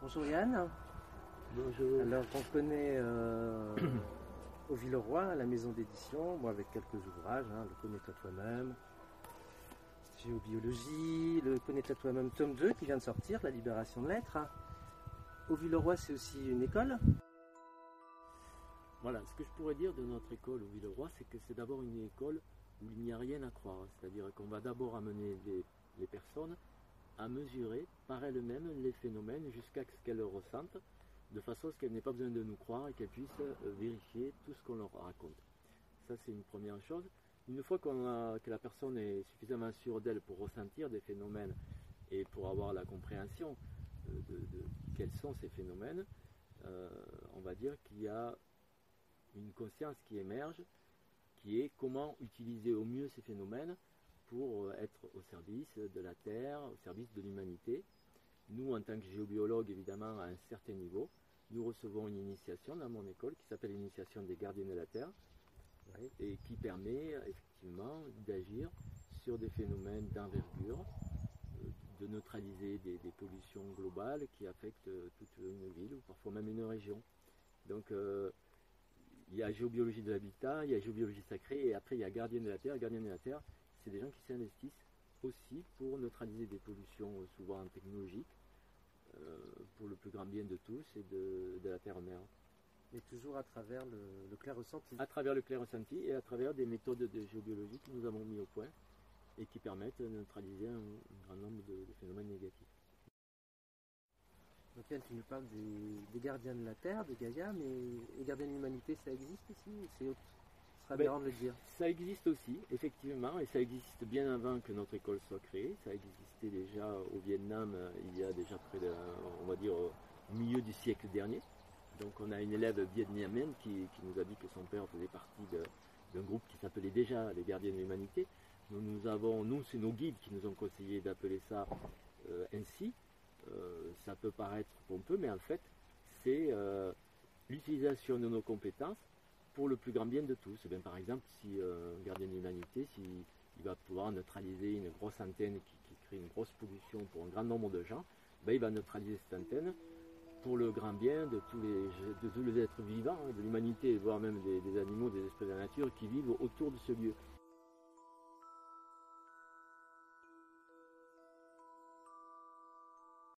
Bonjour Yann. Bonjour. Alors on connaît euh, au Villeroy, la maison d'édition, moi avec quelques ouvrages, hein, le Connais-toi toi-même, Géobiologie, le Connais-toi toi-même tome 2 qui vient de sortir, La libération de l'être. Au Villeroy c'est aussi une école. Voilà, ce que je pourrais dire de notre école au Villeroy, c'est que c'est d'abord une école où il n'y a rien à croire. C'est-à-dire qu'on va d'abord amener les, les personnes à mesurer par elles-mêmes les phénomènes jusqu'à ce qu'elles le ressentent, de façon à ce qu'elles n'aient pas besoin de nous croire et qu'elles puissent euh, vérifier tout ce qu'on leur raconte. Ça, c'est une première chose. Une fois qu'on a, que la personne est suffisamment sûre d'elle pour ressentir des phénomènes et pour avoir la compréhension euh, de, quels sont ces phénomènes, euh, on va dire qu'il y a une conscience qui émerge, qui est comment utiliser au mieux ces phénomènes pour être au service de la Terre, au service de l'humanité. Nous, en tant que géobiologues, évidemment, à un certain niveau, nous recevons une initiation dans mon école qui s'appelle l'initiation des gardiens de la Terre et qui permet effectivement d'agir sur des phénomènes d'envergure, de neutraliser des, des, pollutions globales qui affectent toute une ville ou parfois même une région. Donc, euh, il y a géobiologie de l'habitat, il y a géobiologie sacrée, et après il y a gardien de la terre. Gardien de la terre, c'est des gens qui s'investissent aussi pour neutraliser des pollutions euh, souvent technologiques, euh, pour le plus grand bien de tous et de, de la terre-mère. Mais toujours à travers le, le, clair ressenti. À travers le clair ressenti et à travers des méthodes de géobiologie que nous avons mis au point et qui permettent de neutraliser un, grand nombre de, de phénomènes négatifs. Donc tu nous parles des, des, gardiens de la Terre, de Gaïa, mais les gardiens de l'humanité, ça existe aussi C'est ce sera bien de le dire. Ça existe aussi, effectivement, et ça existe bien avant que notre école soit créée. Ça existait déjà au Vietnam il y a déjà près de, on va dire, au milieu du siècle dernier. Donc on a une élève vietnamienne qui, qui nous a dit que son père faisait partie d'un groupe qui s'appelait déjà les gardiens de l'humanité. Nous, nous avons, nous, c'est nos guides qui nous ont conseillé d'appeler ça euh, ainsi. Euh, ça peut paraître pompeux, mais en fait, c'est euh, l'utilisation de nos compétences pour le plus grand bien de tous. Et bien, par exemple, si euh, un gardien de l'humanité, s'il il va pouvoir neutraliser une grosse antenne qui, crée une grosse pollution pour un grand nombre de gens, ben, il va neutraliser cette antenne pour le grand bien de tous les, de tous les êtres vivants, hein, de l'humanité, voire même des, des animaux, des espèces de la nature qui vivent autour de ce lieu.